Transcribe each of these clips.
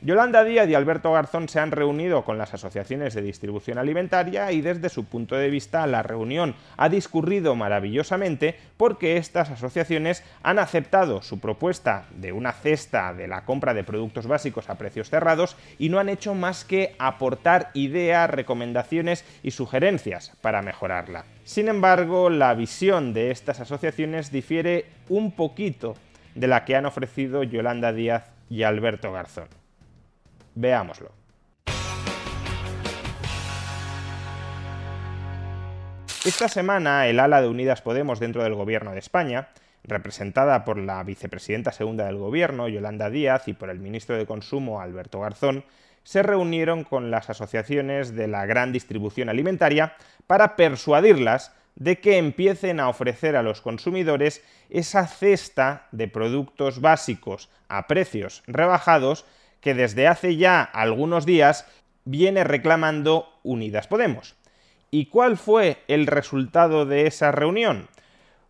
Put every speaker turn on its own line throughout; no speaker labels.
Yolanda Díaz y Alberto Garzón se han reunido con las asociaciones de distribución alimentaria y desde su punto de vista la reunión ha discurrido maravillosamente porque estas asociaciones han aceptado su propuesta de una cesta de la compra de productos básicos a precios cerrados y no han hecho más que aportar ideas, recomendaciones y sugerencias para mejorarla. Sin embargo, la visión de estas asociaciones difiere un poquito de la que han ofrecido Yolanda Díaz y Alberto Garzón. Veámoslo. Esta semana el ala de Unidas Podemos dentro del Gobierno de España, representada por la vicepresidenta segunda del Gobierno, Yolanda Díaz, y por el ministro de Consumo, Alberto Garzón, se reunieron con las asociaciones de la gran distribución alimentaria para persuadirlas de que empiecen a ofrecer a los consumidores esa cesta de productos básicos a precios rebajados que desde hace ya algunos días viene reclamando Unidas Podemos. ¿Y cuál fue el resultado de esa reunión?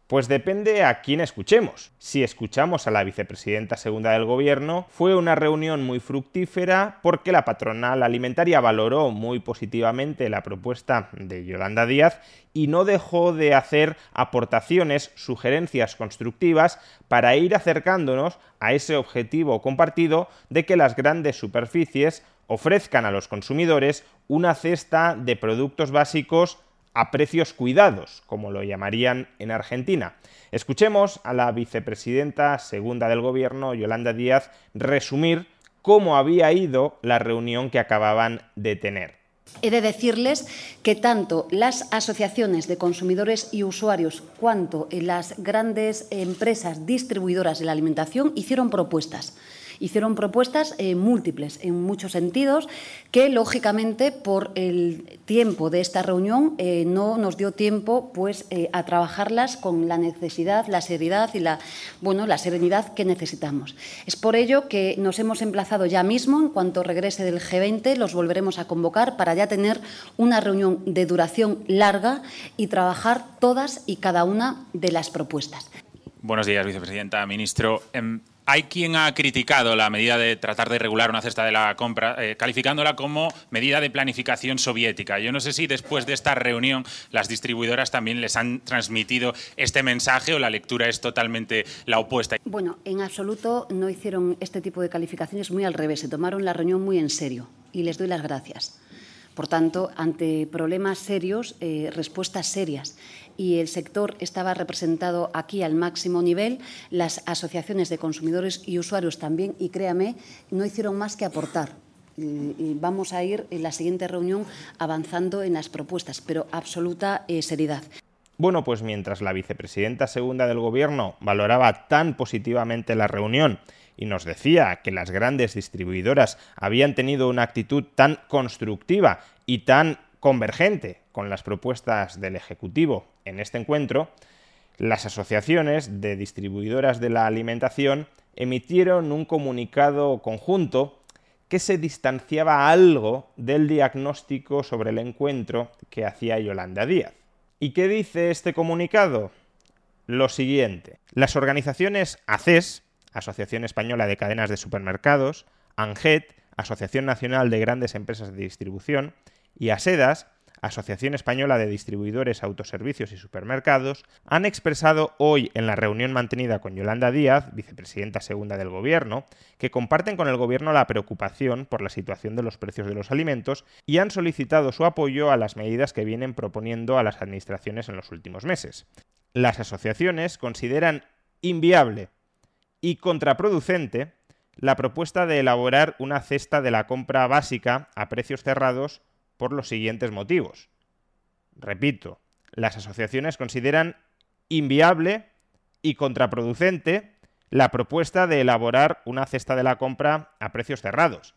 Pues depende a quién escuchemos. Si escuchamos a la vicepresidenta segunda del gobierno, fue una reunión muy fructífera porque la patronal alimentaria valoró muy positivamente la propuesta de Yolanda Díaz y no dejó de hacer aportaciones, sugerencias constructivas para ir acercándonos a ese objetivo compartido de que las grandes superficies ofrezcan a los consumidores una cesta de productos básicos a precios cuidados, como lo llamarían en Argentina. Escuchemos a la vicepresidenta segunda del gobierno, Yolanda Díaz, resumir cómo había ido la reunión que acababan de tener.
He de decirles que tanto las asociaciones de consumidores y usuarios cuanto las grandes empresas distribuidoras de la alimentación hicieron propuestas hicieron propuestas eh, múltiples en muchos sentidos que, lógicamente, por el tiempo de esta reunión eh, no nos dio tiempo pues, eh, a trabajarlas con la necesidad, la seriedad y la, bueno, la serenidad que necesitamos. Es por ello que nos hemos emplazado ya mismo, en cuanto regrese del G20, los volveremos a convocar para ya tener una reunión de duración larga y trabajar todas y cada una de las propuestas.
Buenos días, vicepresidenta, ministro. Em, hay quien ha criticado la medida de tratar de regular una cesta de la compra, eh, calificándola como medida de planificación soviética. Yo no sé si después de esta reunión las distribuidoras también les han transmitido este mensaje o la lectura es totalmente la opuesta.
Bueno, en absoluto no hicieron este tipo de calificaciones, muy al revés, se tomaron la reunión muy en serio y les doy las gracias. Por tanto, ante problemas serios, eh, respuestas serias. Y el sector estaba representado aquí al máximo nivel, las asociaciones de consumidores y usuarios también, y créame, no hicieron más que aportar. Vamos a ir en la siguiente reunión avanzando en las propuestas, pero absoluta eh, seriedad.
Bueno, pues mientras la vicepresidenta segunda del Gobierno valoraba tan positivamente la reunión y nos decía que las grandes distribuidoras habían tenido una actitud tan constructiva y tan convergente con las propuestas del Ejecutivo en este encuentro, las asociaciones de distribuidoras de la alimentación emitieron un comunicado conjunto que se distanciaba algo del diagnóstico sobre el encuentro que hacía Yolanda Díaz. ¿Y qué dice este comunicado? Lo siguiente. Las organizaciones ACES, Asociación Española de Cadenas de Supermercados, ANGET, Asociación Nacional de Grandes Empresas de Distribución, y ASEDAS, Asociación Española de Distribuidores, Autoservicios y Supermercados, han expresado hoy en la reunión mantenida con Yolanda Díaz, vicepresidenta segunda del Gobierno, que comparten con el Gobierno la preocupación por la situación de los precios de los alimentos y han solicitado su apoyo a las medidas que vienen proponiendo a las administraciones en los últimos meses. Las asociaciones consideran inviable y contraproducente la propuesta de elaborar una cesta de la compra básica a precios cerrados por los siguientes motivos. Repito, las asociaciones consideran inviable y contraproducente la propuesta de elaborar una cesta de la compra a precios cerrados.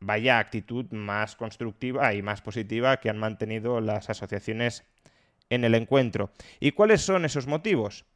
Vaya actitud más constructiva y más positiva que han mantenido las asociaciones en el encuentro. ¿Y cuáles son esos motivos?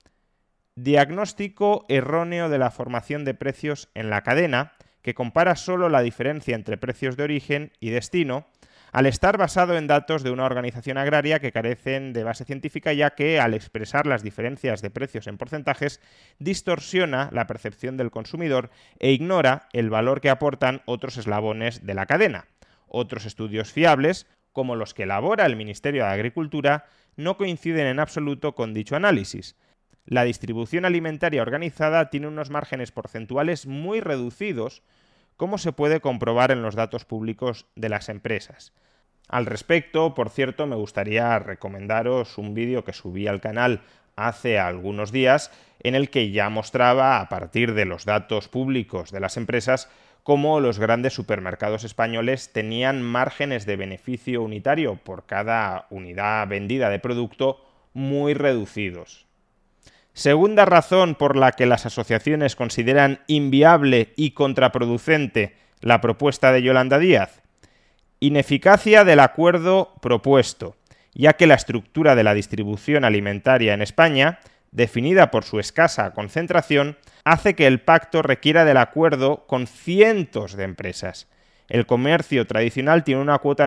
Diagnóstico erróneo de la formación de precios en la cadena, que compara solo la diferencia entre precios de origen y destino, al estar basado en datos de una organización agraria que carecen de base científica, ya que al expresar las diferencias de precios en porcentajes, distorsiona la percepción del consumidor e ignora el valor que aportan otros eslabones de la cadena. Otros estudios fiables, como los que elabora el Ministerio de Agricultura, no coinciden en absoluto con dicho análisis. La distribución alimentaria organizada tiene unos márgenes porcentuales muy reducidos, como se puede comprobar en los datos públicos de las empresas. Al respecto, por cierto, me gustaría recomendaros un vídeo que subí al canal hace algunos días en el que ya mostraba, a partir de los datos públicos de las empresas, cómo los grandes supermercados españoles tenían márgenes de beneficio unitario por cada unidad vendida de producto muy reducidos. Segunda razón por la que las asociaciones consideran inviable y contraproducente la propuesta de Yolanda Díaz. Ineficacia del acuerdo propuesto, ya que la estructura de la distribución alimentaria en España definida por su escasa concentración, hace que el pacto requiera del acuerdo con cientos de empresas. El comercio tradicional tiene una cuota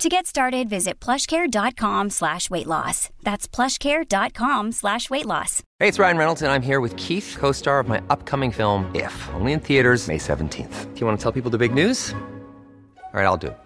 To get started, visit plushcare.com slash weight loss. That's plushcare.com slash weight loss.
Hey, it's Ryan Reynolds, and I'm here with Keith, co-star of my upcoming film, If, only in theaters May 17th. Do you want to tell people the big news? All right, I'll do it.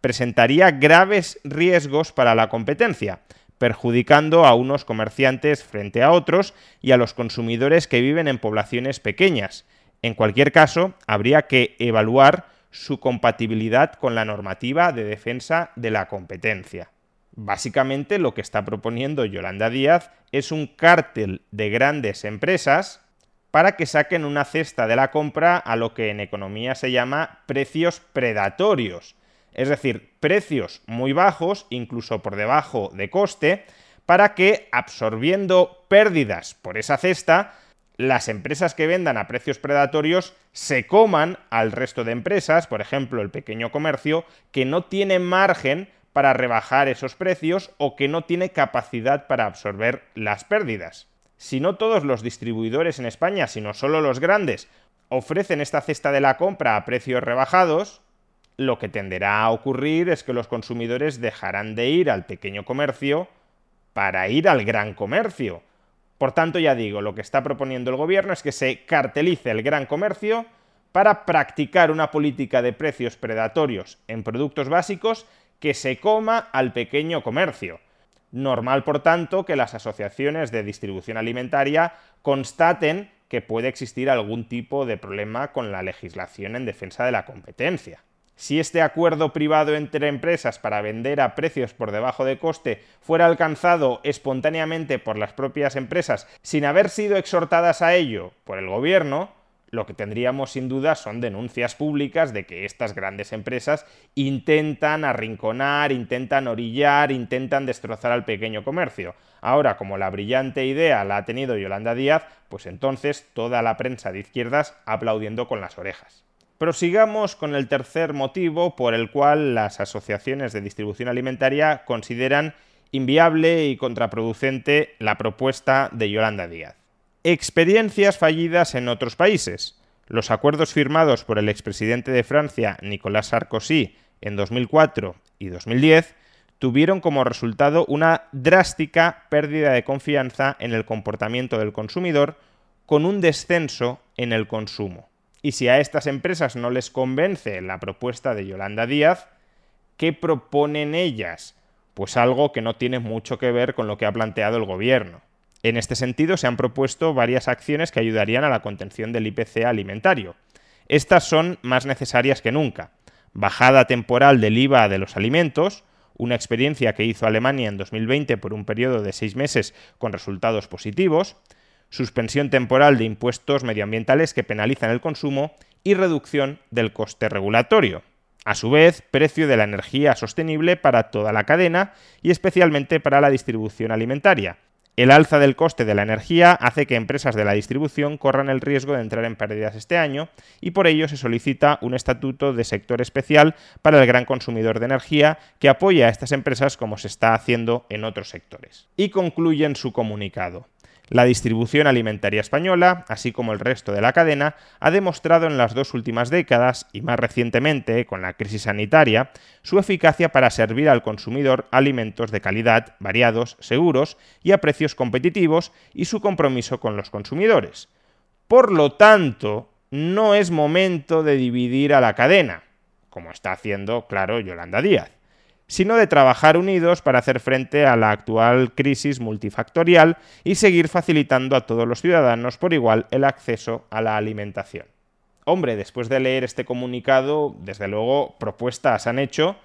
presentaría graves riesgos para la competencia, perjudicando a unos comerciantes frente a otros y a los consumidores que viven en poblaciones pequeñas. En cualquier caso, habría que evaluar su compatibilidad con la normativa de defensa de la competencia. Básicamente lo que está proponiendo Yolanda Díaz es un cártel de grandes empresas para que saquen una cesta de la compra a lo que en economía se llama precios predatorios, es decir, precios muy bajos, incluso por debajo de coste, para que absorbiendo pérdidas por esa cesta, las empresas que vendan a precios predatorios se coman al resto de empresas, por ejemplo el pequeño comercio, que no tiene margen para rebajar esos precios o que no tiene capacidad para absorber las pérdidas. Si no todos los distribuidores en España, sino solo los grandes, ofrecen esta cesta de la compra a precios rebajados, lo que tenderá a ocurrir es que los consumidores dejarán de ir al pequeño comercio para ir al gran comercio. Por tanto, ya digo, lo que está proponiendo el gobierno es que se cartelice el gran comercio para practicar una política de precios predatorios en productos básicos que se coma al pequeño comercio. Normal, por tanto, que las asociaciones de distribución alimentaria constaten que puede existir algún tipo de problema con la legislación en defensa de la competencia. Si este acuerdo privado entre empresas para vender a precios por debajo de coste fuera alcanzado espontáneamente por las propias empresas sin haber sido exhortadas a ello por el gobierno, lo que tendríamos sin duda son denuncias públicas de que estas grandes empresas intentan arrinconar, intentan orillar, intentan destrozar al pequeño comercio. Ahora, como la brillante idea la ha tenido Yolanda Díaz, pues entonces toda la prensa de izquierdas aplaudiendo con las orejas. Prosigamos con el tercer motivo por el cual las asociaciones de distribución alimentaria consideran inviable y contraproducente la propuesta de Yolanda Díaz. Experiencias fallidas en otros países. Los acuerdos firmados por el expresidente de Francia, Nicolas Sarkozy, en 2004 y 2010 tuvieron como resultado una drástica pérdida de confianza en el comportamiento del consumidor con un descenso en el consumo. Y si a estas empresas no les convence la propuesta de Yolanda Díaz, ¿qué proponen ellas? Pues algo que no tiene mucho que ver con lo que ha planteado el gobierno. En este sentido, se han propuesto varias acciones que ayudarían a la contención del IPC alimentario. Estas son más necesarias que nunca. Bajada temporal del IVA de los alimentos, una experiencia que hizo Alemania en 2020 por un periodo de seis meses con resultados positivos, suspensión temporal de impuestos medioambientales que penalizan el consumo y reducción del coste regulatorio. A su vez, precio de la energía sostenible para toda la cadena y especialmente para la distribución alimentaria, el alza del coste de la energía hace que empresas de la distribución corran el riesgo de entrar en pérdidas este año y por ello se solicita un estatuto de sector especial para el gran consumidor de energía que apoya a estas empresas como se está haciendo en otros sectores. Y concluyen su comunicado. La distribución alimentaria española, así como el resto de la cadena, ha demostrado en las dos últimas décadas, y más recientemente con la crisis sanitaria, su eficacia para servir al consumidor alimentos de calidad, variados, seguros y a precios competitivos, y su compromiso con los consumidores. Por lo tanto, no es momento de dividir a la cadena, como está haciendo, claro, Yolanda Díaz sino de trabajar unidos para hacer frente a la actual crisis multifactorial y seguir facilitando a todos los ciudadanos por igual el acceso a la alimentación. Hombre, después de leer este comunicado, desde luego propuestas han hecho,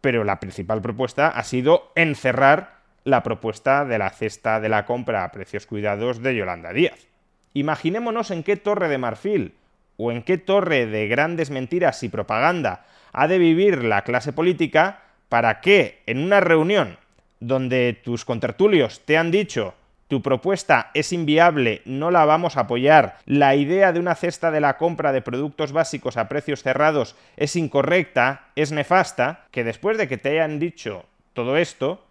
pero la principal propuesta ha sido encerrar la propuesta de la cesta de la compra a precios cuidados de Yolanda Díaz. Imaginémonos en qué torre de marfil o en qué torre de grandes mentiras y propaganda ha de vivir la clase política para que en una reunión donde tus contertulios te han dicho tu propuesta es inviable, no la vamos a apoyar, la idea de una cesta de la compra de productos básicos a precios cerrados es incorrecta, es nefasta, que después de que te hayan dicho todo esto,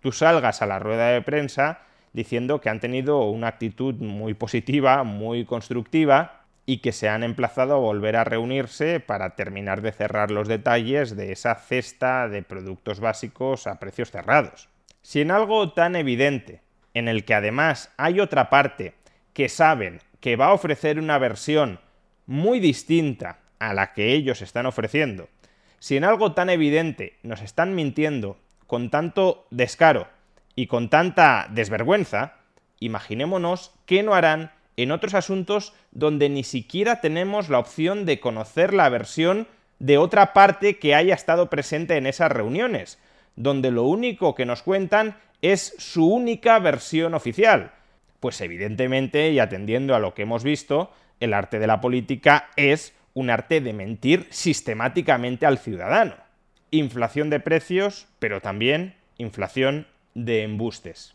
tú salgas a la rueda de prensa diciendo que han tenido una actitud muy positiva, muy constructiva, y que se han emplazado a volver a reunirse para terminar de cerrar los detalles de esa cesta de productos básicos a precios cerrados. Si en algo tan evidente, en el que además hay otra parte que saben que va a ofrecer una versión muy distinta a la que ellos están ofreciendo, si en algo tan evidente nos están mintiendo con tanto descaro y con tanta desvergüenza, imaginémonos qué no harán en otros asuntos donde ni siquiera tenemos la opción de conocer la versión de otra parte que haya estado presente en esas reuniones, donde lo único que nos cuentan es su única versión oficial. Pues evidentemente, y atendiendo a lo que hemos visto, el arte de la política es un arte de mentir sistemáticamente al ciudadano. Inflación de precios, pero también inflación de embustes.